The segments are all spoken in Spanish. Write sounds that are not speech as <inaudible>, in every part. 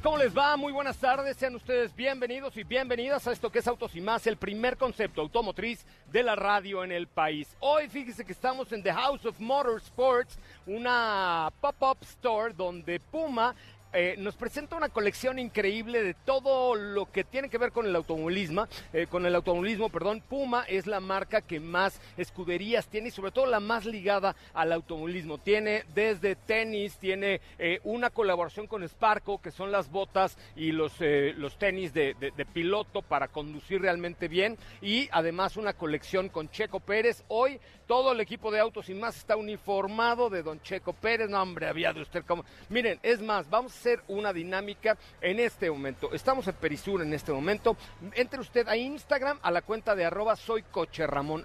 Señores, ¿cómo les va? Muy buenas tardes. Sean ustedes bienvenidos y bienvenidas a esto que es Autos y Más, el primer concepto automotriz de la radio en el país. Hoy fíjese que estamos en The House of Motorsports, una pop-up store donde Puma eh, nos presenta una colección increíble de todo lo que tiene que ver con el automovilismo, eh, con el automovilismo, perdón. Puma es la marca que más escuderías tiene y sobre todo la más ligada al automovilismo. Tiene desde tenis, tiene eh, una colaboración con Sparco, que son las botas y los, los tenis de, piloto para conducir realmente bien y además una colección con Checo Pérez. Hoy todo el equipo de autos y más está uniformado de Don Checo Pérez. No, hombre, había de usted como. Miren, es más, vamos a hacer una dinámica en este momento. Estamos en Perisur en este momento. Entre usted a Instagram, a la cuenta de arroba soy coche Ramón,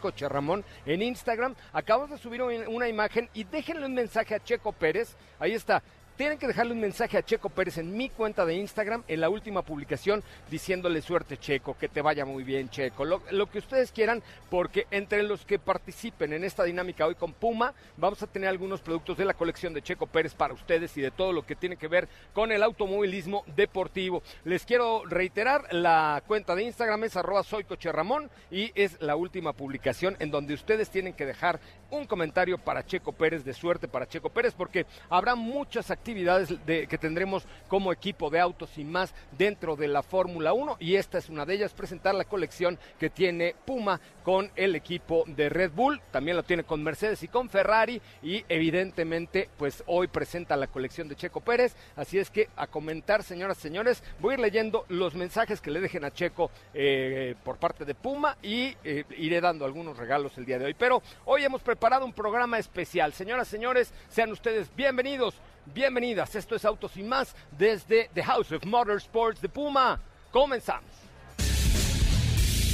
coche Ramón en Instagram. Acabamos de subir una imagen y déjenle un mensaje a Checo Pérez. Ahí está tienen que dejarle un mensaje a Checo Pérez en mi cuenta de Instagram, en la última publicación, diciéndole suerte Checo, que te vaya muy bien Checo, lo, que ustedes quieran, porque entre los que participen en esta dinámica hoy con Puma, vamos a tener algunos productos de la colección de Checo Pérez para ustedes y de todo lo que tiene que ver con el automovilismo deportivo. Les quiero reiterar, la cuenta de Instagram es arroba soy Ramón y es la última publicación en donde ustedes tienen que dejar un comentario para Checo Pérez, de suerte para Checo Pérez, porque habrá muchas actividades actividades de, que tendremos como equipo de autos y más dentro de la Fórmula 1 y esta es una de ellas, presentar la colección que tiene Puma con el equipo de Red Bull, también lo tiene con Mercedes y con Ferrari y evidentemente pues hoy presenta la colección de Checo Pérez, así es que a comentar señoras y señores, voy a ir leyendo los mensajes que le dejen a Checo eh, por parte de Puma y eh, iré dando algunos regalos el día de hoy, pero hoy hemos preparado un programa especial, señoras y señores, sean ustedes bienvenidos Bienvenidas, esto es Autos y más desde The House of Motorsports de Puma. Comenzamos.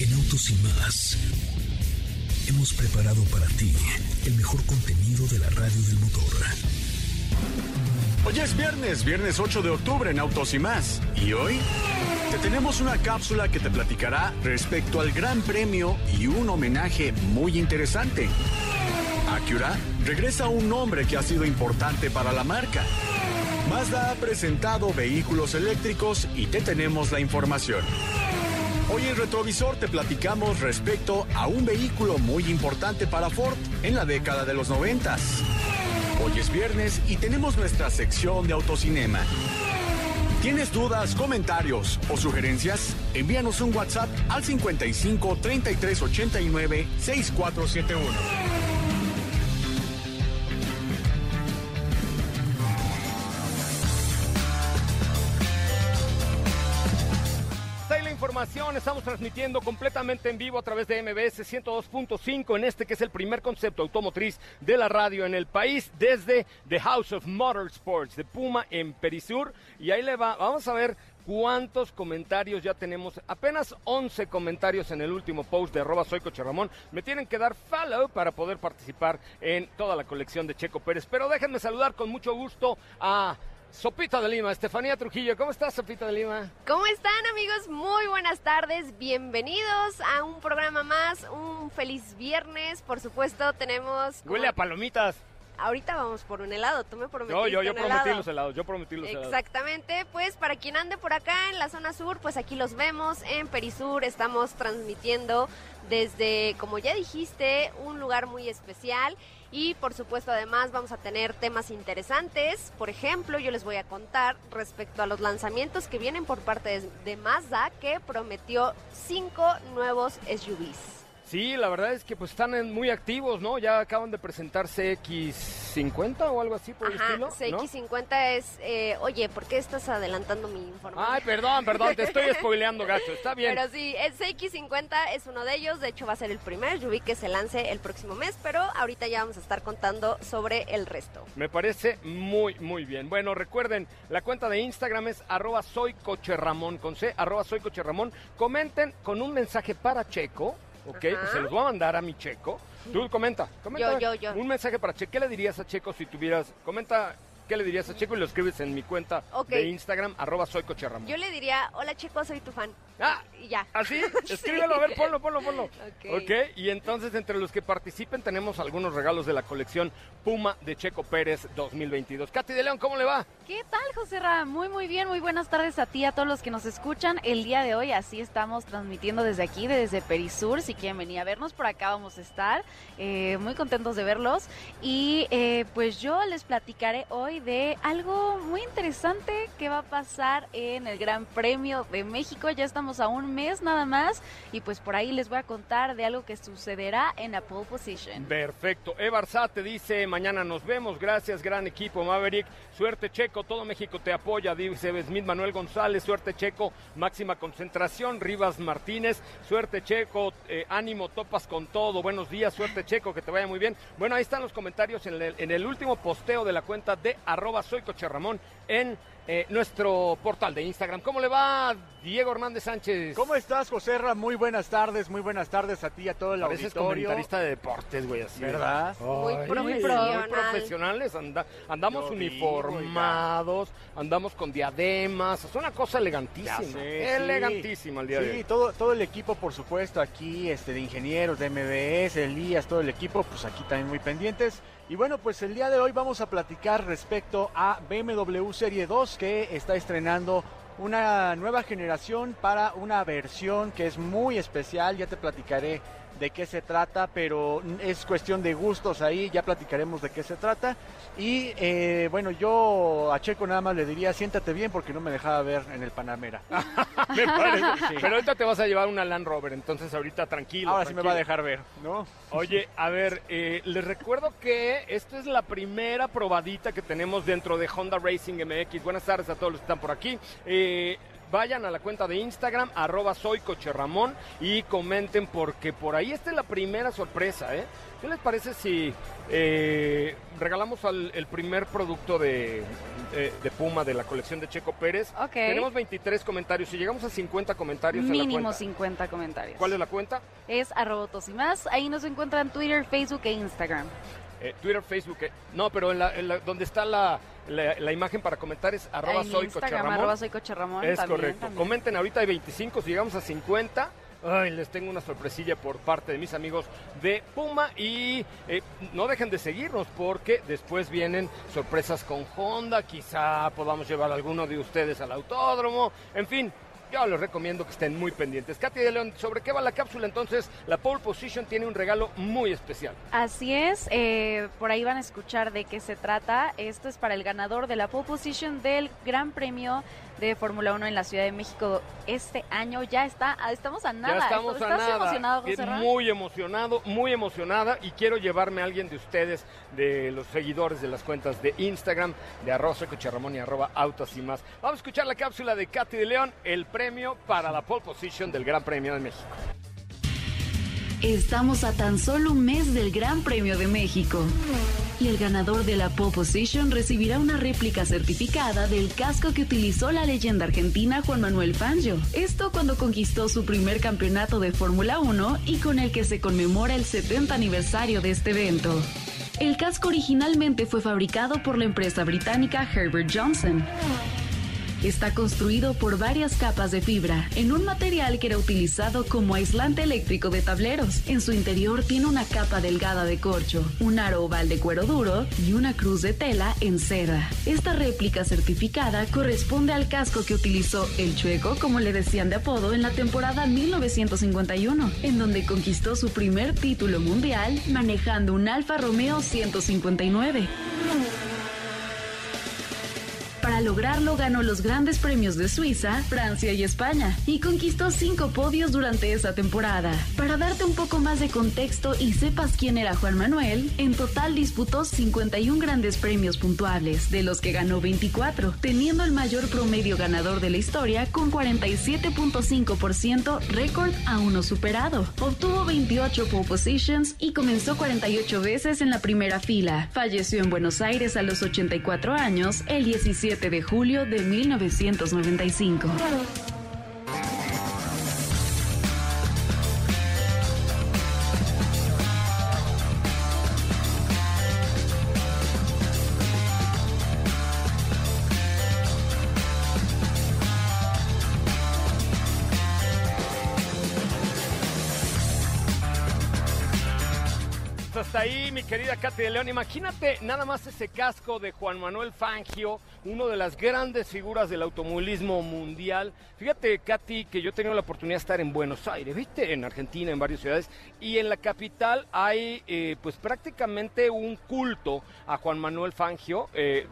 En Autos y más hemos preparado para ti el mejor contenido de la radio del motor. Hoy es viernes, viernes 8 de octubre en Autos y más. Y hoy te tenemos una cápsula que te platicará respecto al Gran Premio y un homenaje muy interesante. Acura regresa un nombre que ha sido importante para la marca. Mazda ha presentado vehículos eléctricos y te tenemos la información. Hoy en Retrovisor te platicamos respecto a un vehículo muy importante para Ford en la década de los noventas. Hoy es viernes y tenemos nuestra sección de autocinema. ¿Tienes dudas, comentarios o sugerencias? Envíanos un WhatsApp al 55 33 89 6471. Estamos transmitiendo completamente en vivo a través de MBS 102.5 en este que es el primer concepto automotriz de la radio en el país desde The House of Motorsports de Puma en Perisur. Y ahí le va, vamos a ver cuántos comentarios ya tenemos. Apenas 11 comentarios en el último post de arroba soy Coche. Me tienen que dar follow para poder participar en toda la colección de Checo Pérez. Pero déjenme saludar con mucho gusto a Sopita de Lima, Estefanía Trujillo, ¿cómo estás, Sopita de Lima? ¿Cómo están, amigos? Muy buenas tardes, bienvenidos a un programa más, un feliz viernes, por supuesto, tenemos... Huele a palomitas. Ahorita vamos por un helado, tú me prometiste Yo, yo, yo prometí los helados, yo prometí los helados. Exactamente, pues para quien ande por acá en la zona sur, pues aquí los vemos en Perisur, estamos transmitiendo desde, como ya dijiste, un lugar muy especial y por supuesto además vamos a tener temas interesantes. Por ejemplo, yo les voy a contar respecto a los lanzamientos que vienen por parte de, Mazda que prometió cinco nuevos SUVs. Sí, la verdad es que pues están en- muy activos, ¿no? Ya acaban de presentarse X50 o algo así por el estilo, ¿no? CX50 es, eh, oye, ¿por qué estás adelantando mi información? Ay, perdón, perdón, te estoy <laughs> spoileando, gacho. Está bien. Pero sí, el CX50 es uno de ellos, de hecho va a ser el primer, yo vi que se lance el próximo mes, pero ahorita ya vamos a estar contando sobre el resto. Me parece muy, muy bien. Bueno, recuerden, la cuenta de Instagram es arroba soycocherramón, con C, arroba soycocherramón. Comenten con un mensaje para Checo, ¿ok? Pues se los voy a mandar a mi Checo. Tú comenta, comenta. Yo, yo, yo. Un mensaje para Checo. ¿Qué le dirías a Checo si tuvieras, comenta, qué le dirías a Checo y lo escribes en mi cuenta de Instagram, arroba soycocherramón. Yo le diría, hola Checo, soy tu fan. Ah, Y ya. ¿Así? <laughs> Escríbelo, a ver, ponlo, ponlo, ponlo. Ok. ok, y entonces entre los que participen tenemos algunos regalos de la colección Puma de Checo Pérez 2022. Katy de León, ¿cómo le va? ¿Qué tal, José Ra? Muy, muy bien. Muy buenas tardes a ti, a todos los que nos escuchan. El día de hoy así estamos transmitiendo desde aquí, desde Perisur. Si quieren venir a vernos, por acá vamos a estar. Eh, muy contentos de verlos. Y eh, pues yo les platicaré hoy de algo muy interesante que va a pasar en el Gran Premio de México. Ya estamos a un mes nada más. Y pues por ahí les voy a contar de algo que sucederá en la pole position. Perfecto. Evar Sá te dice, mañana nos vemos. Gracias, gran equipo, Maverick. Suerte, Checo. Todo México te apoya. Dice Smith Manuel González. Suerte, Checo. Máxima concentración. Rivas Martínez. Suerte, Checo. Eh, ánimo, topas con todo. Buenos días. Suerte, Checo. Que te vaya muy bien. Bueno, ahí están los comentarios en el, en el último posteo de la cuenta de arroba soy Coche Ramón en eh, nuestro portal de Instagram. ¿Cómo le va, Diego Hernández Sánchez? ¿Cómo estás, José Ra? Muy buenas tardes, muy buenas tardes a ti y a todo el Pareces auditorio. comentarista de deportes, güey, así. ¿Verdad? Muy Ay, muy profesionales, anda- andamos Yo uniformados, andamos con diademas, es una cosa elegantísima, sé, elegantísima el día de Sí, hoy. todo, todo el equipo, por supuesto, aquí, este, de ingenieros, de MBS, Elías, todo el equipo, pues aquí también muy pendientes. Y bueno, pues el día de hoy vamos a platicar respecto a BMW Serie 2, que está estrenando una nueva generación para una versión que es muy especial, ya te platicaré de qué se trata, pero es cuestión de gustos ahí, ya platicaremos de qué se trata. Y eh, bueno, yo a Checo nada más le diría, siéntate bien porque no me dejaba ver en el Panamera. <laughs> Me parece. Sí. Pero ahorita te vas a llevar una Land Rover, entonces ahorita tranquilo. Ahora sí me va a dejar ver, ¿no? Oye, a ver, eh, les recuerdo que esta es la primera probadita que tenemos dentro de Honda Racing MX. Buenas tardes a todos los que están por aquí. Eh, vayan a la cuenta de Instagram, arroba soy Coche Ramón, y comenten porque por ahí esta es la primera sorpresa, ¿eh? ¿Qué les parece si eh, regalamos al- el primer producto de, de- de Puma de la colección de Checo Pérez? Tenemos 23 comentarios. Si llegamos a 50 comentarios en la Mínimo cuenta, 50 comentarios. ¿cuál es la cuenta? Es arroba autos y más. Ahí nos encuentran Twitter, Facebook e Instagram. Eh, Twitter, Facebook. eh, no, pero en la, en la- donde está la, la- la imagen para comentar es arroba en soy Instagram, Coche Ramón. arroba soy Coche Ramón. Es también, correcto. también. Comenten, ahorita hay 25, si llegamos a 50. Ay, les tengo una sorpresilla por parte de mis amigos de Puma y eh, no dejen de seguirnos porque después vienen sorpresas con Honda, quizá podamos llevar a alguno de ustedes al autódromo, en fin. Yo les recomiendo que estén muy pendientes. Katy de León, ¿sobre qué va la cápsula? Entonces, la pole position tiene un regalo muy especial. Así es, eh, por ahí van a escuchar de qué se trata. Esto es para el ganador de la pole position del Gran Premio de Fórmula 1 en la Ciudad de México este año. Ya está, ah, estamos a nada. Ya estamos a ¿Estás nada. emocionado, José? Muy emocionado, muy emocionada y quiero llevarme a alguien de ustedes, de los seguidores de las cuentas de Instagram, de arroba soy Coche Ramón y arroba autos y más. Vamos a escuchar la cápsula de Katy de León, el premio para la pole position del Gran Premio de México. Estamos a tan solo un mes del Gran Premio de México. Y el ganador de la pole position recibirá una réplica certificada del casco que utilizó la leyenda argentina Juan Manuel Fangio. Esto cuando conquistó su primer campeonato de Fórmula 1 y con el que se conmemora el 70 aniversario de este evento. El casco originalmente fue fabricado por la empresa británica Herbert Johnson. Está construido por varias capas de fibra, en un material que era utilizado como aislante eléctrico de tableros. En su interior tiene una capa delgada de corcho, un aro oval de cuero duro y una cruz de tela en seda. Esta réplica certificada corresponde al casco que utilizó el Chueco, como le decían de apodo, en la temporada 1951, en donde conquistó su primer título mundial manejando un Alfa Romeo 159. Para lograrlo ganó los grandes premios de Suiza, Francia y España y conquistó cinco podios durante esa temporada. Para darte un poco más de contexto y sepas quién era Juan Manuel, en total disputó 51 grandes premios puntuables, de los que ganó 24, teniendo el mayor promedio ganador de la historia con 47.5%, récord aún no superado. Obtuvo 28 pole positions y comenzó 48 veces en la primera fila. Falleció en Buenos Aires a los 84 años el 17 de julio de 1995. Hasta ahí, mi querida Katy de León. Imagínate nada más ese casco de Juan Manuel Fangio, uno de las grandes figuras del automovilismo mundial. Fíjate, Katy, que yo he tenido la oportunidad de estar en Buenos Aires, ¿viste? En Argentina, en varias ciudades. Y en la capital hay, eh, pues prácticamente un culto a Juan Manuel Fangio. Eh,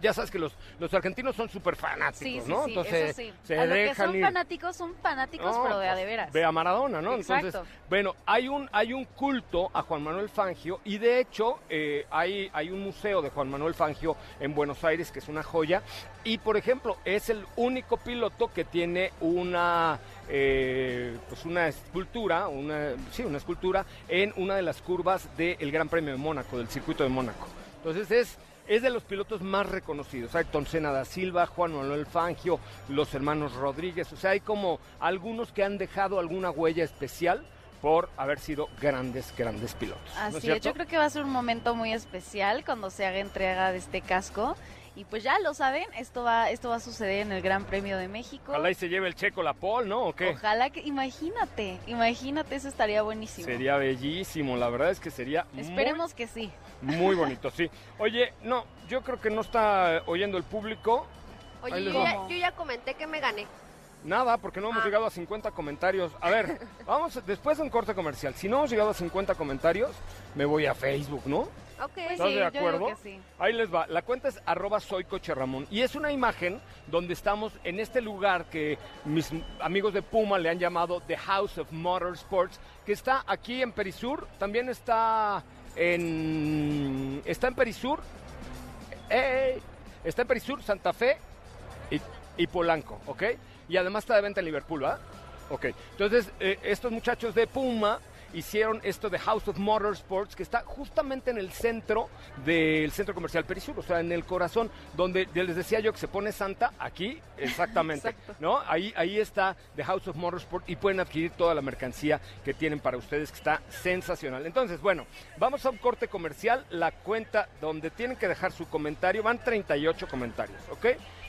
ya sabes que los, los argentinos son súper fanáticos, Sí, sí, ¿no? sí, Entonces eso sí. se a lo que dejan son ir. fanáticos, son fanáticos, No, pero de a pues, de veras. Ve a Maradona, ¿no? Exacto. Entonces, bueno, hay un, hay un culto a Juan Manuel Fangio y de hecho eh, hay, hay un museo de Juan Manuel Fangio en Buenos Aires que es una joya y por ejemplo es el único piloto que tiene una eh, pues una escultura, una, sí, una escultura en una de las curvas del Gran Premio de Mónaco, del circuito de Mónaco. Entonces es es de los pilotos más reconocidos. Ayrton Senna da Silva, Juan Manuel Fangio, los hermanos Rodríguez. O sea, hay como algunos que han dejado alguna huella especial por haber sido grandes, grandes pilotos. ¿no es Así es, cierto? yo creo que va a ser un momento muy especial cuando se haga entrega de este casco. Y pues ya lo saben, esto va, esto va a suceder en el Gran Premio de México. Ojalá y se lleve el checo la pole, ¿no? ¿O qué? Ojalá que, imagínate, imagínate, eso estaría buenísimo. Sería bellísimo, la verdad es que sería Esperemos que sí. muy, <laughs> bonito, sí. Oye, no, yo creo que no está oyendo el público. Oye, ya, yo ya comenté que me gané. Nada, porque no hemos Ah. llegado a 50 comentarios. A ver, <laughs> vamos después de un corte comercial. Si no hemos llegado a 50 comentarios, me voy a Facebook, ¿no? Ok. Pues ¿Estás sí, de yo acuerdo? que sí. Ahí les va. La cuenta es arroba soy Coche Ramón. Y es una imagen donde estamos en este lugar que mis amigos de Puma le han llamado The House of Motorsports, que está aquí en Perisur. También está en... Está en Perisur. ¡Ey! Está en Perisur, Santa Fe y, y Polanco, ¿ok? Y además está de venta en Liverpool, ¿ah? Ok. Entonces, eh, estos muchachos de Puma hicieron esto de House of Motorsports, que está justamente en el centro del centro comercial Perisur, o sea, en el corazón, donde les decía yo que se pone Santa, aquí, <laughs> exactamente. ¿no? Ahí, ahí está The House of Motorsport y pueden adquirir toda la mercancía que tienen para ustedes, que está sensacional. Entonces, bueno, vamos a un corte comercial, la cuenta donde tienen que dejar su comentario, van 38 comentarios, ¿ok?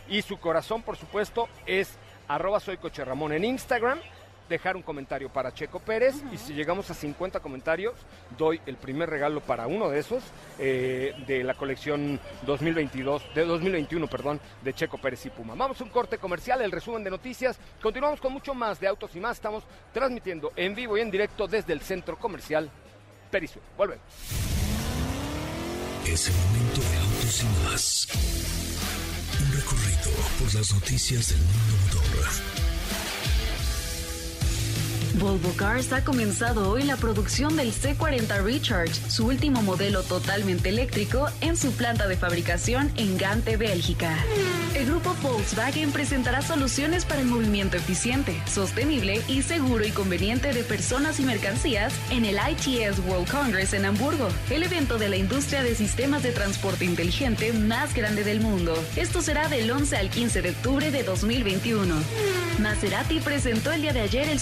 Y su corazón, por supuesto, es arroba soy Coche Ramón en Instagram, dejar un comentario para Checo Pérez y si llegamos a 50 comentarios, doy el primer regalo para uno de esos eh, de la colección 2022, de 2021, perdón, de Checo Pérez y Puma. Vamos a un corte comercial, el resumen de noticias. Continuamos con mucho más de Autos y más. Estamos transmitiendo en vivo y en directo desde el centro comercial Perisur. Volvemos. Es el momento de autos y más. Recorrido por las noticias del mundo motor. Volvo Cars ha comenzado hoy la producción del C40 Recharge, su último modelo totalmente eléctrico, en su planta de fabricación en Gante, Bélgica. El grupo Volkswagen presentará soluciones para el movimiento eficiente, sostenible y seguro y conveniente de personas y mercancías en el ITS World Congress en Hamburgo, el evento de la industria de sistemas de transporte inteligente más grande del mundo. Esto será del 11 al 15 de octubre de 2021. Maserati presentó el día de ayer el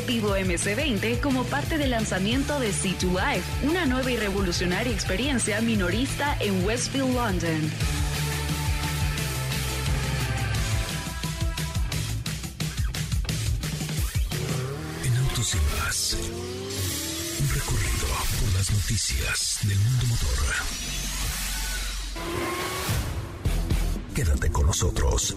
superdeportivo MC20 como parte del lanzamiento de C2 Live, una nueva y revolucionaria experiencia minorista en Westfield, London. En autos y más. Un recorrido por las noticias del mundo motor. Quédate con nosotros.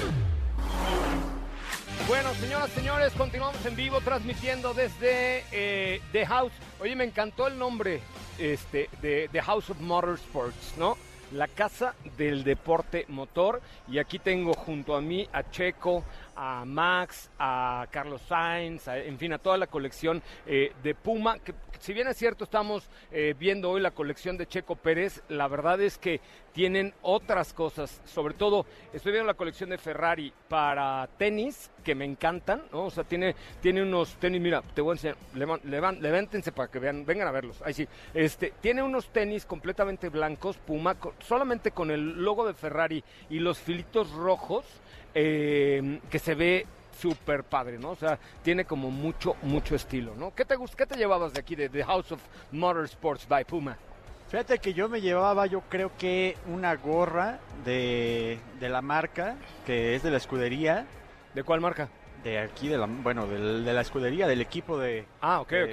Señoras, señores, continuamos en vivo transmitiendo desde eh, The House. Oye, me encantó el nombre este, de The House of Motorsports, ¿no? La casa del deporte motor. Y aquí tengo junto a mí a Checo, a Max, a Carlos Sainz, a- en fin, a toda la colección eh, de Puma. Que, si bien es cierto, estamos eh, viendo hoy la colección de Checo Pérez, la verdad es que tienen otras cosas. Sobre todo, estoy viendo la colección de Ferrari para tenis, que me encantan, ¿no? O sea, tiene, tiene unos tenis, mira, te voy a enseñar, levan- levántense para que vean, vengan a verlos. Ahí sí. Este, tiene unos tenis completamente blancos, Puma, co- solamente con el logo de Ferrari y los filitos rojos, eh, que se ve súper padre, ¿no? O sea, tiene como mucho, mucho estilo, ¿no? ¿Qué te, qué te llevabas de aquí, de The House of Motorsports by Puma? Fíjate que yo me llevaba, yo creo que una gorra de, de la marca, que es de la escudería, ¿De cuál marca? de aquí, de la, bueno, del- de, la escudería, del equipo de, Ah, ok, de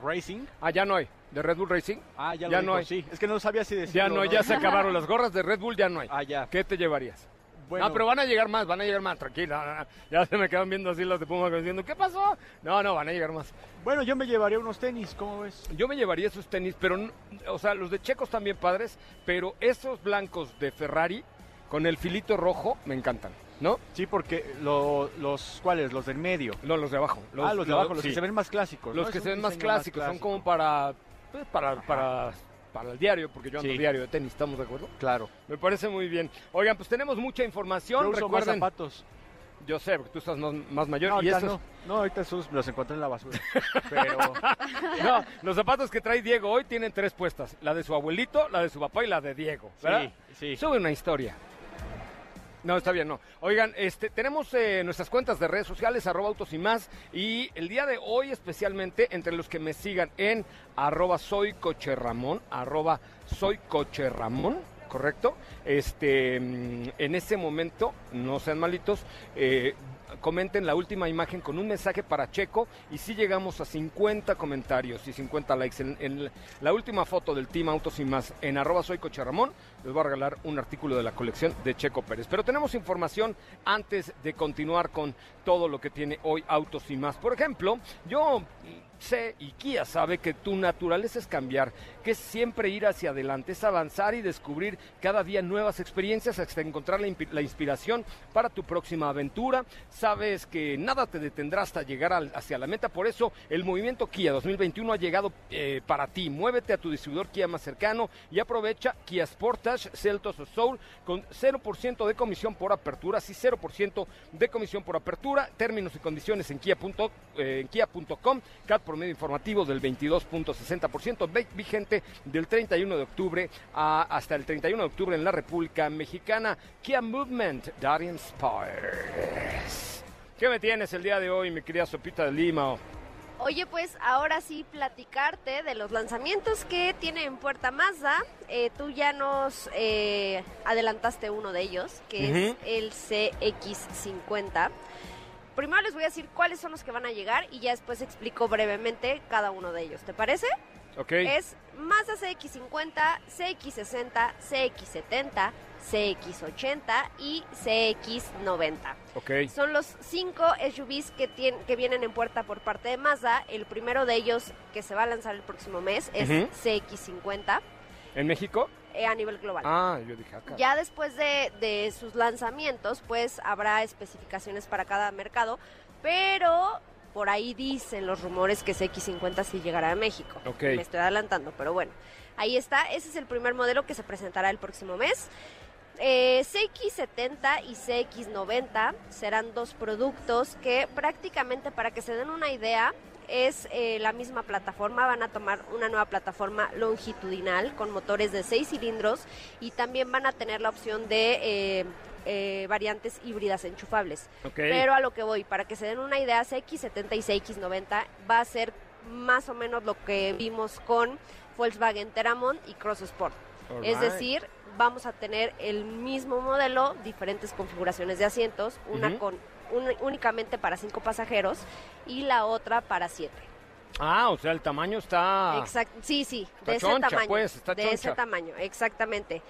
ok. Racing. Ah, ya no hay. ¿De Red Bull Racing? Ah, ya, no hay. sí. Es que no sabía si decirlo. Ya no, ya se <laughs> acabaron las gorras de Red Bull, ya no hay. Ah, ya. ¿Qué te llevarías? Bueno, No, pero van a llegar más, van a llegar más, tranquila. Ya se me quedan viendo así los de Puma diciendo, ¿qué pasó? No, no, van a llegar más. bueno, yo me llevaría unos tenis, ¿cómo ves? Yo me llevaría esos tenis, pero, o sea, los de Checos también padres, pero esos blancos de Ferrari con el filito rojo me encantan, ¿no? Sí, porque lo- los, ¿cuáles? Los del medio. No, los de abajo. ah, los de abajo, los sí. que se ven más clásicos. Los ¿no? que se ven más clásicos, son clásico. como para, pues, para, para, para el diario, porque yo ando Sí. diario de tenis, ¿estamos de acuerdo? Claro. Me parece muy bien. Oigan, pues tenemos mucha información. Yo uso más zapatos. yo sé, porque tú estás más, más mayor No, y ahorita esos, no. No, ahorita esos los encontré en la basura. <laughs> Pero No, los zapatos que trae Diego hoy tienen tres puestas. La de su abuelito, la de su papá y la de Diego. ¿verdad? sí, sí. Sube una historia. No, está bien, no. Oigan, este, tenemos eh, nuestras cuentas de redes sociales, arroba autos y más. Y el día de hoy especialmente, entre los que me sigan en arroba soy coche Ramón, arroba soy coche Ramón, ¿correcto? Este, mm, en ese momento, no sean malitos, eh, comenten la última imagen con un mensaje para Checo y si llegamos a 50 comentarios y 50 likes en, la última foto del Team Autos y más en arroba soy les voy a regalar un artículo de la colección de Checo Pérez. Pero tenemos información antes de continuar con todo lo que tiene hoy Autos y más. Por ejemplo, yo sé y Kia sabe que tu naturaleza es cambiar, que es siempre ir hacia adelante, es avanzar y descubrir cada día nuevas experiencias hasta encontrar la, inspiración para tu próxima aventura. Sabes que nada te detendrá hasta llegar hacia la meta, por eso el movimiento Kia 2021 ha llegado eh, para ti. Muévete a tu distribuidor Kia más cercano y aprovecha Kia Sportage, Celtos o Soul con 0% de comisión por apertura, sí 0% de comisión por apertura, términos y condiciones en kia.com, eh, promedio informativo del 22.60%, ve- vigente del 31 de octubre a- hasta el 31 de octubre en la República Mexicana. Kia Movement that inspires. ¿Qué me tienes el día de hoy, mi querida Sopita de Lima? Oye, pues ahora sí platicarte de los lanzamientos que tiene en Puerta Mazda. Eh, tú ya nos eh, adelantaste uno de ellos, que es Ujú. el CX50. Primero les voy a decir cuáles son los que van a llegar y ya después explico brevemente cada uno de ellos. ¿Te parece? ¿Ok? Es Mazda CX50, CX60, CX70, CX80 y CX90. Ok. Son los cinco SUVs que, tien- que vienen en puerta por parte de Mazda. El primero de ellos que se va a lanzar el próximo mes es Ujú. CX50 ¿En México? Eh, a nivel global. Ah, yo dije acá. Ya después de, de sus lanzamientos, pues habrá especificaciones para cada mercado, pero por ahí dicen los rumores que CX50 sí llegará a México. Ok. Me estoy adelantando, pero bueno, ahí está. Ese es el primer modelo que se presentará el próximo mes. Eh, CX70 y CX90 serán dos productos que prácticamente para que se den una idea es eh, la misma plataforma, van a tomar una nueva plataforma longitudinal con motores de 6 cilindros y también van a tener la opción de eh, eh, variantes híbridas enchufables. Pero a lo que voy, para que se den una idea, CX70 y CX90 va a ser más o menos lo que vimos con Volkswagen Teramon y Cross Sport. Es decir, vamos a tener el mismo modelo, diferentes configuraciones de asientos, una con un- únicamente para cinco pasajeros y la otra para siete. Ah, o sea, el tamaño está... Sí, sí, Está de ese tamaño. pues, está de ese tamaño, exactamente.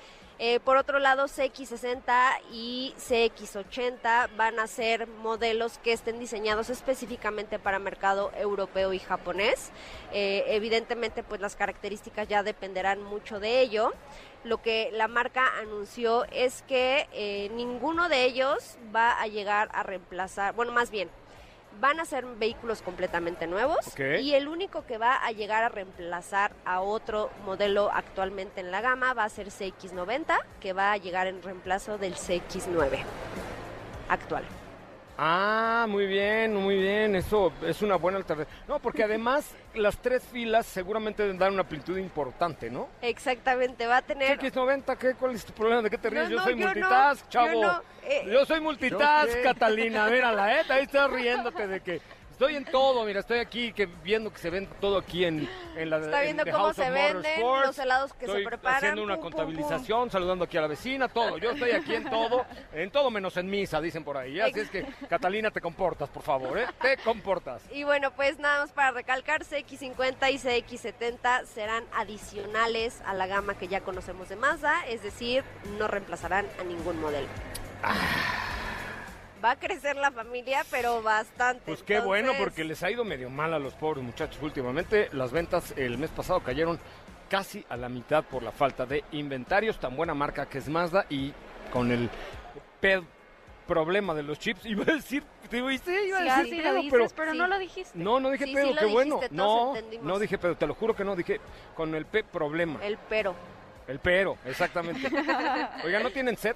Eh, por otro lado, CX60 y CX80 van a ser modelos que estén diseñados específicamente para mercado europeo y japonés. Eh, evidentemente, pues las características ya dependerán mucho de ello. Lo que la marca anunció es que eh, ninguno de ellos va a llegar a reemplazar, bueno, más bien, van a ser vehículos completamente nuevos y el único que va a llegar a reemplazar a otro modelo actualmente en la gama va a ser CX90, que va a llegar en reemplazo del CX9 actual. Ah, muy bien, muy bien. Eso es una buena alternativa. No, porque además <laughs> las tres filas seguramente dar una amplitud importante, ¿no? Exactamente, va a tener... X90, ¿qué? ¿Cuál es tu problema? ¿De qué te ríes? No, yo no, soy yo no, multitask, yo chavo. no, eh, Yo soy multitask, ¿Yo qué? Catalina. Mírala, ¿eh? Ahí estás <laughs> riéndote de que estoy en todo. Mira, estoy aquí que, viendo que se ven todo aquí en, en la Está en viendo cómo House se venden los helados que se preparan, haciendo una pum, pum, contabilización, saludando aquí a la vecina, todo. Yo estoy aquí en todo, en todo menos en misa, dicen por ahí. Así es que, Catalina, te comportas, por favor, ¿eh? Te comportas. Y bueno, pues nada más para recalcar, CX50 y CX70 serán adicionales a la gama que ya conocemos de Mazda, es decir, no reemplazarán a ningún modelo. Va a crecer la familia, pero bastante. Pues qué bueno, porque les ha ido medio mal a los pobres muchachos últimamente. Las ventas el mes pasado cayeron casi a la mitad por la falta de inventarios. Tan buena marca que es Mazda y con el ped- problema de los chips. <laughs> Iba a decir, te iba a decir, iba a decir pedo, dices, pero pero, sí. no lo dijiste. no, no dije Sí, pedo, qué bueno. dijiste, No, no dije pedo, te lo juro que no, dije con el P problema. El pero. El pero, exactamente. <laughs> Oiga, ¿no tienen sed?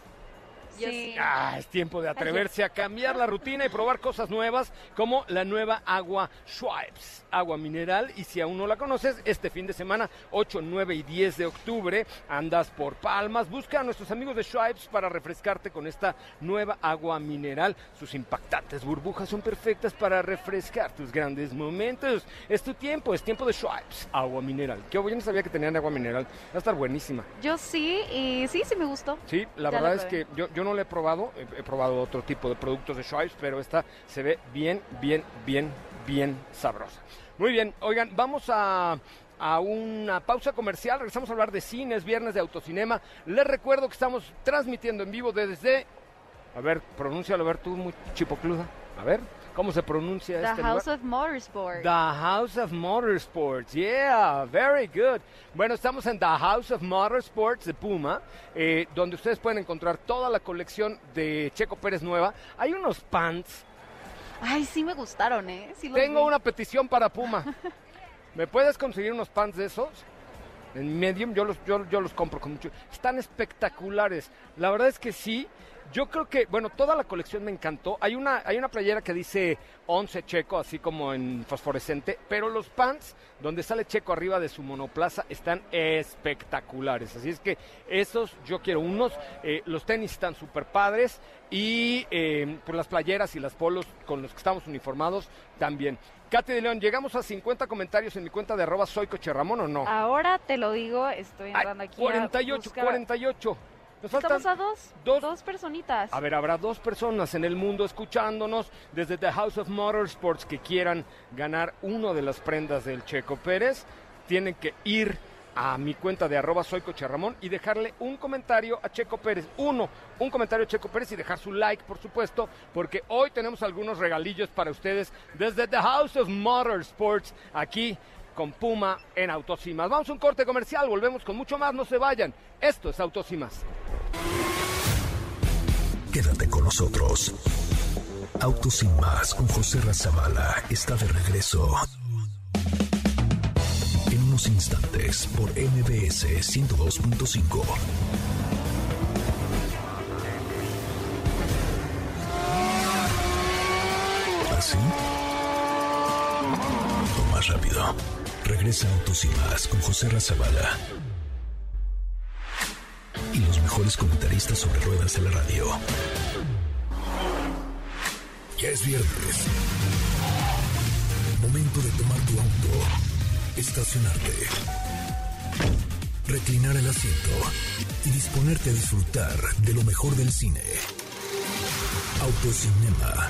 Sí. Ah, es tiempo de atreverse a cambiar la rutina y probar cosas nuevas como la nueva agua Schweppes, agua mineral. Y si aún no la conoces, este fin de semana, 8, 9 y 10 de octubre, andas por Palmas. Busca a nuestros amigos de Schweppes para refrescarte con esta nueva agua mineral. Sus impactantes burbujas son perfectas para refrescar tus grandes momentos. Es tu tiempo, es tiempo de Schweppes, agua mineral. Que yo no sabía que tenían agua mineral. Va a estar buenísima. Yo sí, y sí, sí me gustó. Sí, la Ya verdad es que yo, yo no la he probado, he, probado otro tipo de productos de Schweppes, pero esta se ve bien, bien, bien, bien sabrosa. Muy bien, oigan, vamos a, a una pausa comercial, regresamos a hablar de cines, viernes de autocinema. Les recuerdo que estamos transmitiendo en vivo desde... A ver, pronúncialo, a ver tú, muy chipocluda. A ver, ¿cómo se pronuncia The este House lugar? of Motorsport. The House of Motorsports, yeah, very good. Bueno, estamos en The House of Motorsports de Puma, eh, donde ustedes pueden encontrar toda la colección de Checo Pérez nueva. Hay unos pants. Ay, sí me gustaron, ¿eh? Sí Tengo vi. una petición para Puma. <laughs> ¿Me puedes conseguir unos pants de esos? En medium, yo los, yo, yo los compro con mucho. Están espectaculares. La verdad es que sí. Yo creo que, bueno, toda la colección me encantó. Hay una, hay una playera que dice 11 Checo, así como en fosforescente, pero los pants donde sale Checo arriba de su monoplaza están espectaculares. Así es que esos yo quiero unos. Eh, los tenis están súper padres y eh, pues las playeras y las polos con los que estamos uniformados también. Katy de León, llegamos a 50 comentarios en mi cuenta de arroba soy Coche Ramón o no. Ahora te lo digo, estoy Ay, entrando aquí. a 48, buscar- 48. Nos Estamos a dos, dos- dos, personitas. A ver, habrá dos personas en el mundo escuchándonos desde The House of Motorsports que quieran ganar uno de las prendas del Checo Pérez. Tienen que ir a mi cuenta de arroba soy Coche Ramón y dejarle un comentario a Checo Pérez. Uno, un comentario a Checo Pérez y dejar su like, por supuesto, porque hoy tenemos algunos regalillos para ustedes desde The House of Motorsports aquí con Puma en Autos. Vamos a un corte comercial, volvemos con mucho más, no se vayan. Esto es Autos. Quédate con nosotros. Autos con José Razabala está de regreso. En unos instantes por MBS 102.5. ¿Así? Más rápido. Regresa Autos y con José Razabala. Y los mejores comentaristas sobre ruedas de la radio. Ya es viernes. Momento de tomar tu auto, estacionarte, reclinar el asiento y disponerte a disfrutar de lo mejor del cine. Autocinema.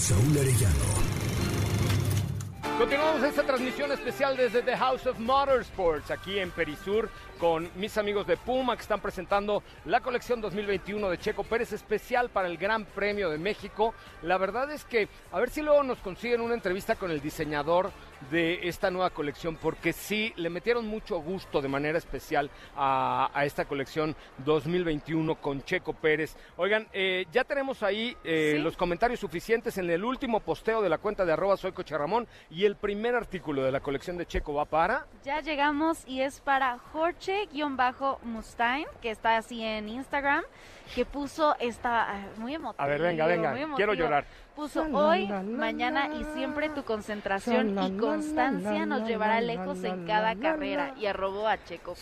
Saúl Arellano. Continuamos esta transmisión especial desde The House of Motorsports, aquí en Perisur, con mis amigos de Puma que están presentando la colección 2021 de Checo Pérez, especial para el Gran Premio de México. La verdad es que, a ver si luego nos consiguen una entrevista con el diseñador de esta nueva colección, porque sí, le metieron mucho gusto de manera especial a, a esta colección 2021 con Checo Pérez. Oigan, eh, ya tenemos ahí eh, Sí. los comentarios suficientes en el último posteo de la cuenta de arroba soy Ramón y el primer artículo de la colección de Checo va para... Ya llegamos y es para Jorge-Mustain, que está así en Instagram, que puso esta muy emotivo. A ver, venga, venga, quiero llorar. Puso hoy, mañana y siempre tu concentración y constancia nos llevará lejos en cada carrera y arrobó a Checo.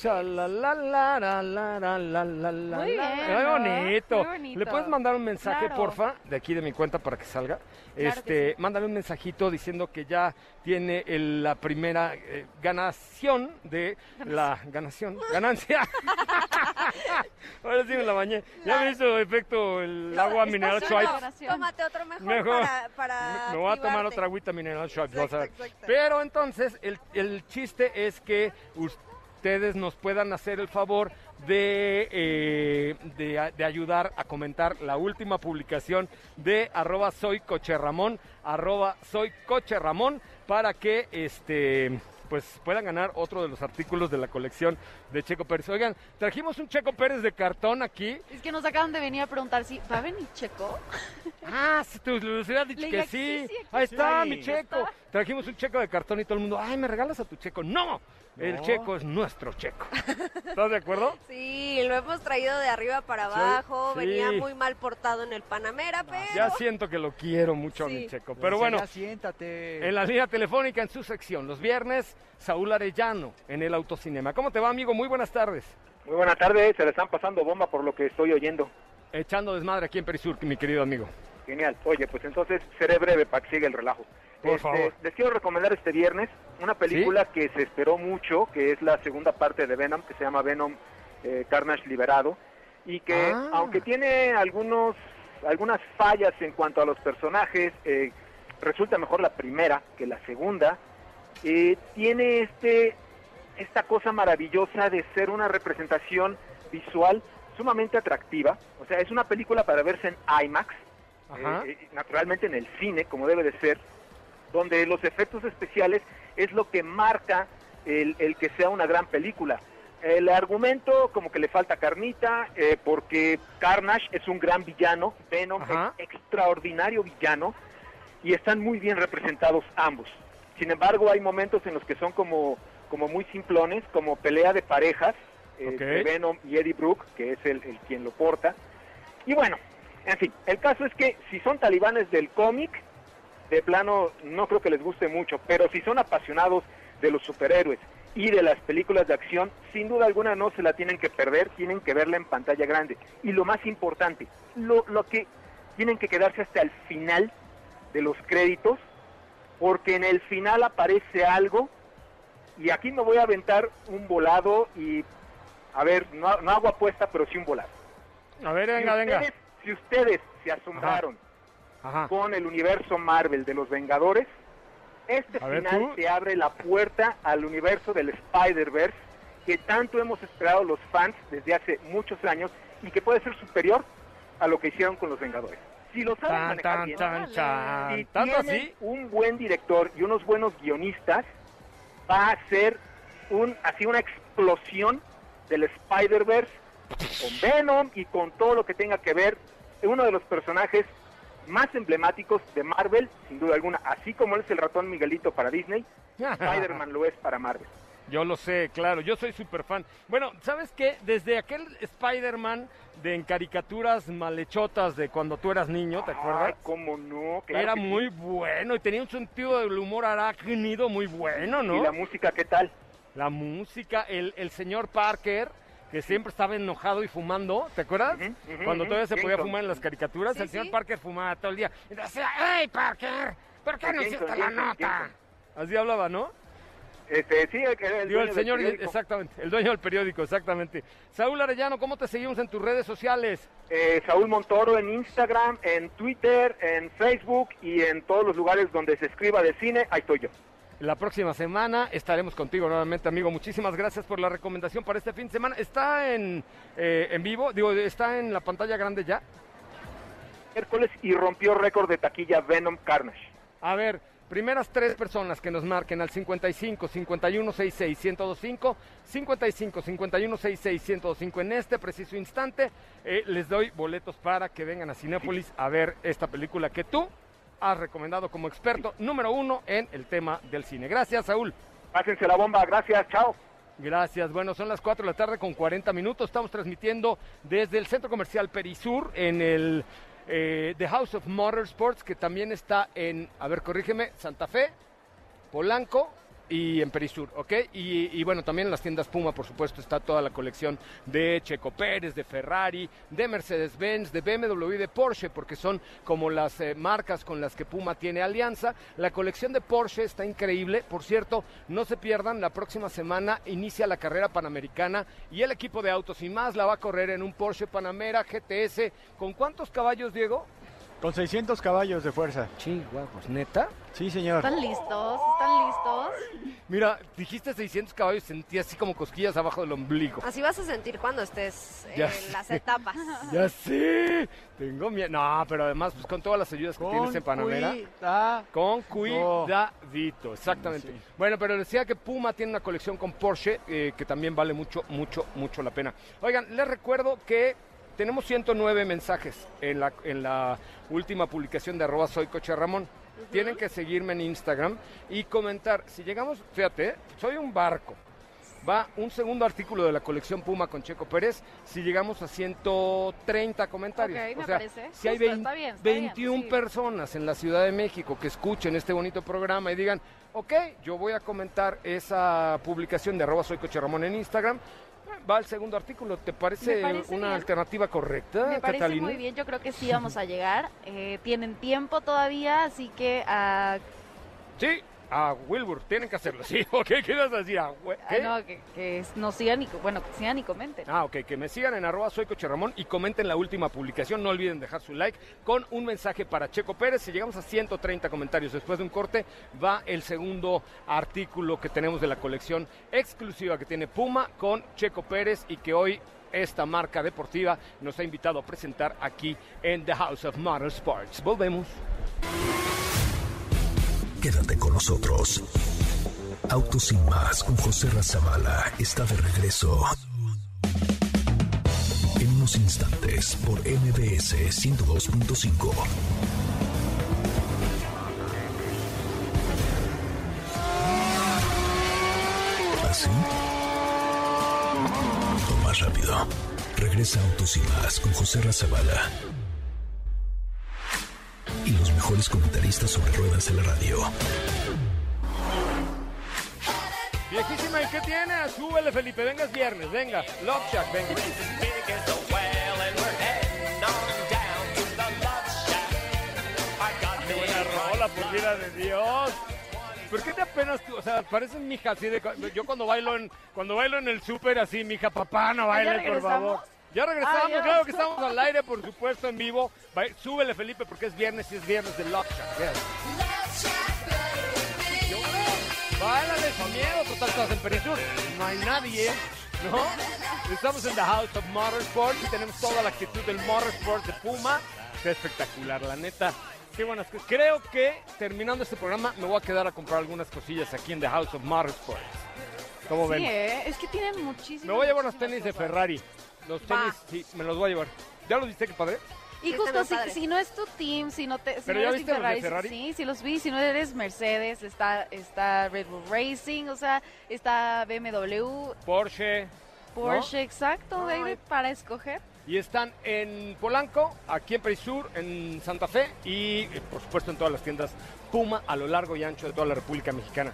Muy bien, Qué bonito. Muy bonito. ¿Le puedes mandar un mensaje, porfa, de aquí de mi cuenta para que salga? Este, mándale un mensajito diciendo que ya tiene el- la primera eh, ganación de la ganación, ganancia. <laughs> Ahora sí me la bañé. Ya me hizo efecto el agua mineral. Schweppes. Tómate otro mejor, Mejor. para, para Me voy a tomar otra agüita mineral Schweppes, vas a ver. Exacto, exacto. Pero entonces el, el chiste es que ustedes nos puedan hacer el favor de, eh, de, de ayudar a comentar la última publicación de arroba soy coche Ramón, arroba soy coche Ramón, para que este pues puedan ganar otro de los artículos de la colección de Checo Pérez. Oigan, trajimos un Checo Pérez de cartón aquí. Es que nos acaban de venir a preguntar si va a venir Checo. Ah, si te lo hubiera dicho que sí. sí, sí, aquí Ahí está, sí. mi checo. Trajimos un checo de cartón y todo el mundo, ay, ¿me regalas a tu checo? ¡No! El No. checo es nuestro checo. <laughs> ¿Estás de acuerdo? Sí, lo hemos traído de arriba para abajo, sí. venía muy mal portado en el Panamera, pero... Ya siento que lo quiero mucho a mi checo. Pero bueno, Ya siéntate. en la línea telefónica, en su sección, los viernes, Saúl Arellano, en el Autocinema. ¿Cómo te va, amigo? Muy buenas tardes. Muy buenas tardes, se le están pasando bomba por lo que estoy oyendo. Echando desmadre aquí en Perisur, mi querido amigo. Genial. Oye, pues entonces seré breve para que siga el relajo. Por Este, favor. Les quiero recomendar este viernes una película que se esperó mucho, que es la segunda parte de Venom, que se llama Venom eh, Carnage Liberado, y que Ah. aunque tiene algunos algunas fallas en cuanto a los personajes, eh, resulta mejor la primera que la segunda. Eh, tiene este esta cosa maravillosa de ser una representación visual sumamente atractiva. O sea, es una película para verse en IMAX, eh, eh, naturalmente en el cine, como debe de ser, donde los efectos especiales es lo que marca el, el que sea una gran película. El argumento como que le falta carnita, eh, porque Carnage es un gran villano, Venom Ajá. es extraordinario villano, y están muy bien representados ambos. Sin embargo, hay momentos en los que son como, como muy simplones, como pelea de parejas, eh, de Venom y Eddie Brooke, que es el, el quien lo porta. Y bueno, en fin, el caso es que si son talibanes del cómic, de plano no creo que les guste mucho, pero si son apasionados de los superhéroes y de las películas de acción, sin duda alguna no se la tienen que perder, tienen que verla en pantalla grande. Y lo más importante, lo, lo que tienen que quedarse hasta el final de los créditos, porque en el final aparece algo, y aquí me voy a aventar un volado y, a ver, no, no hago apuesta, pero sí un volado. A ver, venga, si, venga. Si ustedes se asombraron Ajá. Con el universo Marvel de los Vengadores, este A final te abre la puerta al universo del Spider-Verse que tanto hemos esperado los fans desde hace muchos años y que puede ser superior a lo que hicieron con los Vengadores. Si lo saben Tan, manejar tan, bien, tan, si ¿Tanto tienen así? un buen director y unos buenos guionistas, va a ser un, así una explosión del Spider-Verse con Venom y con todo lo que tenga que ver. Uno de los personajes más emblemáticos de Marvel, sin duda alguna, así como es el ratón Miguelito para Disney, <laughs> Spider-Man lo es para Marvel. Yo lo sé, claro, yo soy súper fan. Bueno, ¿sabes qué? Desde aquel Spider-Man de en caricaturas malhechotas de cuando tú eras niño, ¿te acuerdas? Ay, cómo no, claro Era que sí. muy bueno y tenía un sentido del humor arácnido muy bueno, ¿no? ¿Y la música qué tal? La música, el, el señor Parker, que siempre estaba enojado y fumando, ¿te acuerdas? Cuando todavía se podía fumar en las caricaturas, Sí, el señor sí. Parker fumaba todo el día. Y decía, ¡Hey, Parker! ¿Por qué no hiciste la nota? Así hablaba, ¿no? Este, sí, el, el Digo, dueño el del señor, periódico. exactamente, el dueño del periódico, exactamente. Saúl Arellano, ¿cómo te seguimos en tus redes sociales? Eh, Saúl Montoro en Instagram, en Twitter, en Facebook y en todos los lugares donde se escriba de cine, ahí estoy yo. La próxima semana estaremos contigo nuevamente, amigo. Muchísimas gracias por la recomendación para este fin de semana. ¿Está en, eh, en vivo? Digo, ¿está en la pantalla grande ya? Miércoles y rompió récord de taquilla Venom Carnage. A ver, primeras tres personas que nos marquen al 55 51 66 1025, 55 51 66 1025 en este preciso instante, eh, les doy boletos para que vengan a Cinépolis a ver esta película que tú has recomendado como experto número uno en el tema del cine. Gracias, Saúl. Pásense la bomba, gracias, chao. Gracias. Bueno, son las 4 de la tarde con 40 minutos. Estamos transmitiendo desde el Centro Comercial Perisur en el eh, The House of Motorsports, que también está en, a ver, corrígeme, Santa Fe, Polanco y en Perisur, ¿ok? Y, y bueno, también en las tiendas Puma, por supuesto, está toda la colección de Checo Pérez, de Ferrari, de Mercedes-Benz, de BMW de Porsche, porque son como las eh, marcas con las que Puma tiene alianza. La colección de Porsche está increíble. Por cierto, no se pierdan, la próxima semana inicia la carrera panamericana y el equipo de autos y más la va a correr en un Porsche Panamera GTS. ¿Con cuántos caballos, Diego? Con 600 caballos de fuerza. Chihuahuas, ¿neta? Sí, señor. ¿Están listos? ¿Están listos? Mira, dijiste 600 caballos, sentí así como cosquillas abajo del ombligo. Así vas a sentir cuando estés Ya en las etapas. <laughs> Ya sé, tengo miedo. No, pero además, pues con todas las ayudas que tienes en Panamera. cuida- Con cuidadito, exactamente. Sí. Bueno, pero decía que Puma tiene una colección con Porsche eh, que también vale mucho, mucho, mucho la pena. Oigan, les recuerdo que tenemos 109 mensajes en la, en la última publicación de arroba soy Coche Ramón. Tienen que seguirme en Instagram y comentar. Si llegamos, fíjate, soy un barco. Va un segundo artículo de la colección Puma con Checo Pérez si llegamos a 130 comentarios. Ok, me o sea, parece. si hay Justo, 20 está bien, está bien, 21 sí. personas en la Ciudad de México que escuchen este bonito programa y digan, ok, yo voy a comentar esa publicación de arroba soy Coche Ramón en Instagram, va al segundo artículo. ¿Te parece, una bien. alternativa correcta, Me parece Catalina? muy bien, yo creo que sí vamos a llegar. Eh, tienen tiempo todavía, así que ah, Sí, a Wilbur, tienen que hacerlo. <laughs> Sí, ¿qué a decir? ¿A ah, qué? no, que, que nos sigan y bueno, que sigan y comenten. Ah, ok, que me sigan en arroba soy Coche Ramón y comenten la última publicación. No olviden dejar su like con un mensaje para Checo Pérez. Si llegamos a 130 comentarios después de un corte, va el segundo artículo que tenemos de la colección exclusiva que tiene Puma con Checo Pérez y que hoy esta marca deportiva nos ha invitado a presentar aquí en The House of Motorsports. Volvemos. Quédate con nosotros. Autos sin más con José Razabala está de regreso. En unos instantes por MBS 102.5. ¿Así? O más rápido. Regresa Autos y más con José Razabala. Y los mejores comentaristas sobre ruedas de la radio. Viejísima, ¿y qué tiene? Súbele, Felipe. Venga, es viernes. Venga. Love Shack, venga. Qué buena rola, por vida de Dios. ¿Por qué te apenas tú? O sea, pareces mi hija así de... Yo cuando bailo en, cuando bailo en el súper así, mi hija, papá, no baile, por favor. Ya regresamos, claro que estamos al aire, por supuesto, en vivo. Súbele, Felipe, porque es viernes y es viernes de Love Shack. yes. Báilale sin miedo, total estás en Perisur. No hay nadie, ¿no? Estamos en The House of Motorsport y tenemos toda la actitud del Motorsport de Puma. Qué espectacular, la neta. Qué buenas cosas. Creo que terminando este programa me voy a quedar a comprar algunas cosillas aquí en The House of Motorsport. ¿Cómo ven? Sí, ¿eh? es que tienen muchísimos. Me voy a llevar unos tenis de Ferrari. Los Va. tenis, sí, me los voy a llevar. ¿Ya los viste, qué padre? Y Sí, justo está si, muy padre. si no es tu team, si no te si ¿Pero no ya eres viste Team los de Ferrari, Ferrari? sí, si los vi, si no eres Mercedes, está está Red Bull Racing, o sea, está BMW, Porsche. Porsche, exacto, Ay. para escoger. Y están en Polanco, aquí en Perisur, en Santa Fe y eh, por supuesto en todas las tiendas Puma a lo largo y ancho de toda la República Mexicana.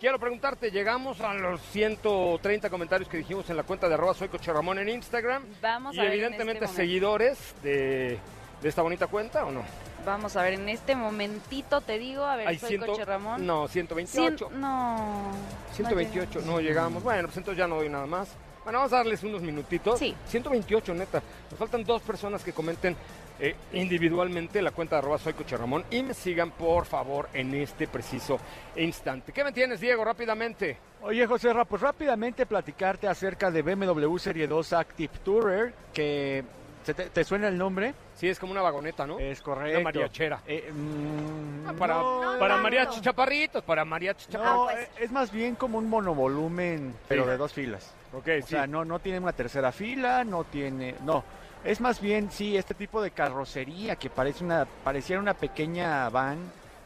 Quiero preguntarte, llegamos a los 130 comentarios que dijimos en la cuenta de arroba soy Coche Ramón en Instagram. Vamos y a ver en evidentemente este seguidores de, de esta bonita cuenta o no. Vamos a ver, en este momentito te digo, a ver, Hay soy ciento- Coche Ramón. No, 128. Cien- no. 128, no llegamos. Bueno, pues entonces ya no doy nada más. Bueno, vamos a darles unos minutitos. Sí. 128, neta. Nos faltan dos personas que comenten eh, individualmente la cuenta de arroba soy Ramón y me sigan, por favor, en este preciso instante. ¿Qué me tienes, Diego, rápidamente? Oye, José Ra, pues rápidamente platicarte acerca de BMW Serie 2 Active Tourer, que ¿se te, te suena el nombre? Sí, es como una vagoneta, ¿no? Es correcto. Una mariachera. Eh, mm, Ah, para no, para mariachi chaparritos, para mariachi chaparritos. Pues. eh, es más bien como un monovolumen, pero Sí. de dos filas. Ok, O sí. sea, no, no tiene una tercera fila, no tiene, no. Es más bien, sí, este tipo de carrocería que parece una, pareciera una pequeña van,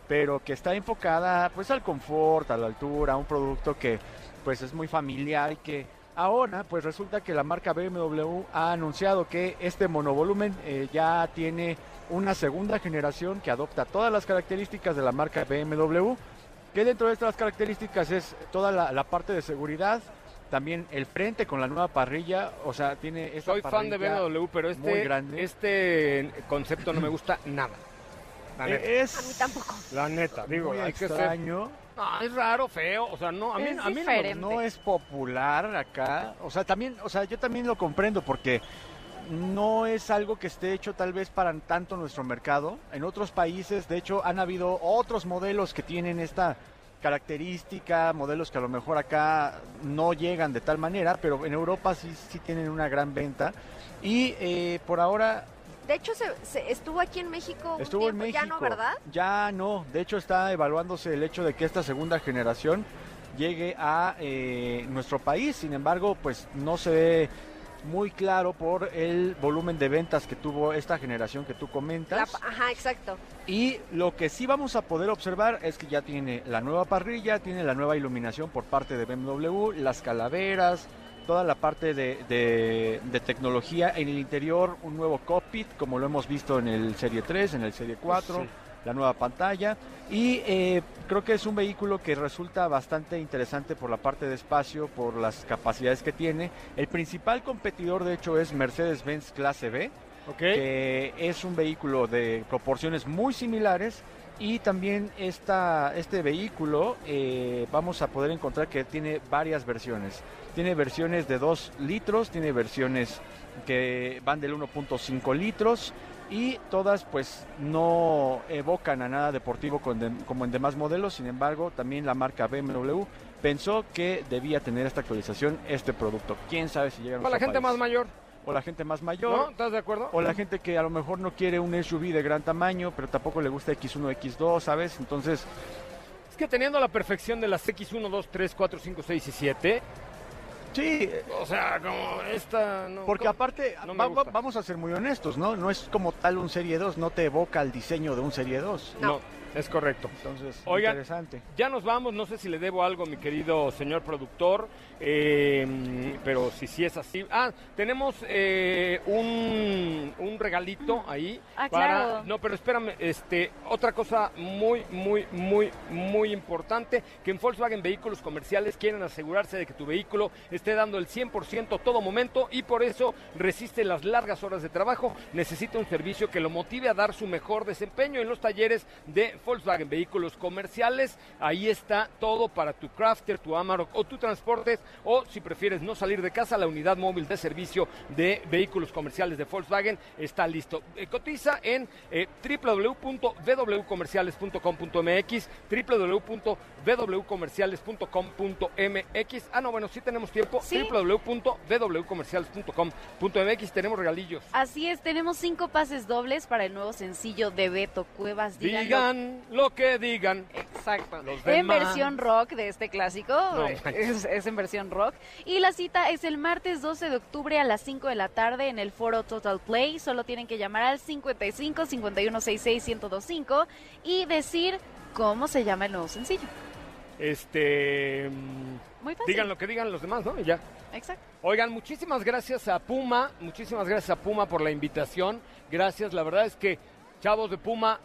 pero que está enfocada pues al confort, a la altura, a un producto que pues es muy familiar y que ahora pues resulta que la marca BMW ha anunciado que este monovolumen eh, ya tiene una segunda generación que adopta todas las características de la marca BMW, que dentro de estas características es toda la, la parte de seguridad, también el frente con la nueva parrilla, o sea, tiene esta Soy fan de BMW, pero muy este, grande. este concepto no me gusta nada. La neta. Eh, Es A mí tampoco. La neta, digo, muy hay que ser... extraño. No, es raro, feo, o sea, no, a mí, Es a mí no no es popular acá. O sea, también, o sea, yo también lo comprendo porque no es algo que esté hecho tal vez para tanto nuestro mercado. En otros países, de hecho, han habido otros modelos que tienen esta característica, modelos que a lo mejor acá no llegan de tal manera, pero en Europa sí, sí tienen una gran venta. Y eh, por ahora De hecho, se, se- estuvo aquí en México un Estuvo en México. ya no, ¿verdad? Ya no. De hecho, está evaluándose el hecho de que esta segunda generación llegue a eh, nuestro país. Sin embargo, pues no se ve muy claro por el volumen de ventas que tuvo esta generación que tú comentas. ajá, exacto. Y lo que sí vamos a poder observar es que ya tiene la nueva parrilla, tiene la nueva iluminación por parte de BMW, las calaveras, toda la parte de, de- de tecnología en el interior, un nuevo cockpit como lo hemos visto en el Serie 3, en el Serie 4, Sí. La nueva pantalla. Y eh, creo que es un vehículo que resulta bastante interesante por la parte de espacio, por las capacidades que tiene. El principal competidor de hecho es Mercedes-Benz Clase B que es un vehículo de proporciones muy similares y también esta, este vehículo eh, vamos a poder encontrar que tiene varias versiones. Tiene versiones de 2 litros, tiene versiones que van del 1.5 litros y todas pues no evocan a nada deportivo como en demás modelos, sin embargo también la marca BMW pensó que debía tener esta actualización este producto. ¿Quién sabe si llega a Para la gente más mayor, o la gente más mayor ¿no? ¿Estás de acuerdo? o la gente que a lo mejor no quiere un SUV de gran tamaño, pero tampoco le gusta X1, X2, ¿sabes? Entonces, Es que teniendo la perfección de las X1, 2, 3, 4, 5, 6 y 7, sí, o sea, como esta... No, porque ¿cómo? aparte, No va- va- vamos a ser muy honestos, ¿no? No es como tal un Serie 2, no te evoca el diseño de un Serie 2. No, es correcto. Entonces, Oigan. interesante. Ya nos vamos, no sé si le debo algo, mi querido señor productor, eh, pero si sí es así. Ah, tenemos eh, un, un regalito ahí. Ah, para, claro. No, pero espérame, este, otra cosa muy, muy, muy, muy importante, que en Volkswagen Vehículos Comerciales quieren asegurarse de que tu vehículo esté dando el 100% todo momento y por eso resiste las largas horas de trabajo, necesita un servicio que lo motive a dar su mejor desempeño en los talleres de Volkswagen Vehículos Comerciales. Ahí está todo para tu Crafter, tu Amarok o tu transportes o si prefieres no salir de casa, la unidad móvil de servicio de vehículos comerciales de Volkswagen está listo. Eh, cotiza en eh, www.wcomerciales.com.mx, www.wcomerciales.com.mx. Ah, no, bueno, sí tenemos tiempo. Sí. www.wcomerciales.com.mx. Tenemos regalillos. Así es, tenemos cinco pases dobles para el nuevo sencillo de Beto Cuevas. Díganlo. Digan lo que digan. Exacto. Los En demás. versión rock de este clásico. No eh, es en versión rock. Y la cita es el martes 12 de octubre a las 5 de la tarde en el foro Total Play. Solo tienen que llamar al 55 5166 1025 y decir cómo se llama el nuevo sencillo. Este. mm, Muy fácil. Digan lo que digan los demás, ¿no? Y ya. Exacto. Oigan, muchísimas gracias a Puma, muchísimas gracias a Puma por la invitación. Gracias, la verdad es que, chavos de Puma,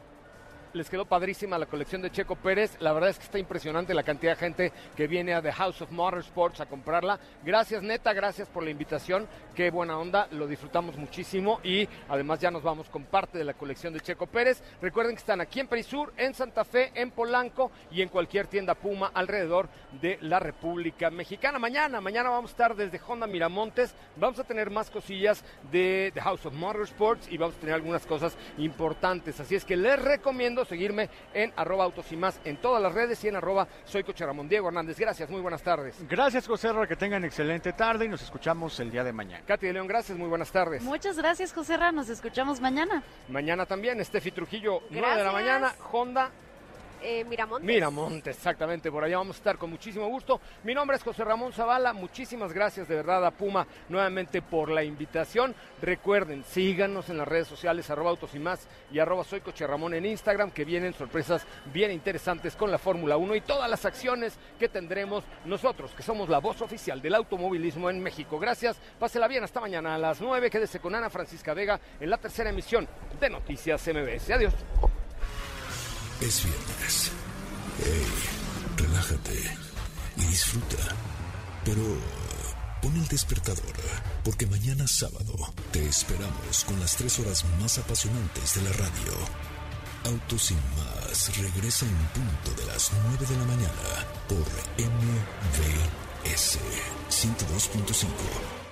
les quedó padrísima la colección de Checo Pérez. La verdad es que está impresionante la cantidad de gente que viene a The House of Motorsports a comprarla. Gracias, neta, gracias por la invitación. Qué buena onda, lo disfrutamos muchísimo y además ya nos vamos con parte de la colección de Checo Pérez. Recuerden que están aquí en Perisur, en Santa Fe, en Polanco y en cualquier tienda Puma alrededor de la República Mexicana. Mañana, mañana vamos a estar desde Honda Miramontes. Vamos a tener más cosillas de The House of Motorsports y vamos a tener algunas cosas importantes. Así es que les recomiendo seguirme en arroba autos y más en todas las redes y en arroba soy Coche Ramón Diego Hernández. Gracias, muy buenas tardes. Gracias, José Ra, que tengan excelente tarde y nos escuchamos el día de mañana. Katy de León, gracias, muy buenas tardes. Muchas gracias, José Ra. Nos escuchamos mañana. Mañana también, Estefi Trujillo, 9 de la Gracias. mañana, Honda Eh, Miramontes. Miramonte, exactamente, por allá vamos a estar con muchísimo gusto. Mi nombre es José Ramón Zavala, muchísimas gracias de verdad a Puma nuevamente por la invitación. Recuerden, síganos en las redes sociales, arroba autos y más y arroba soy Coche en Instagram, que vienen sorpresas bien interesantes con la Fórmula 1 y todas las acciones que tendremos nosotros, que somos la voz oficial del automovilismo en México. Gracias, pásela bien, hasta mañana a las 9, quédese con Ana Francisca Vega en la tercera emisión de Noticias MBS. Adiós. Es viernes. Hey, relájate y disfruta. Pero pon el despertador, porque mañana sábado te esperamos con las tres horas más apasionantes de la radio. Autos sin más regresa en punto de las 9 de la mañana por MVS 102.5.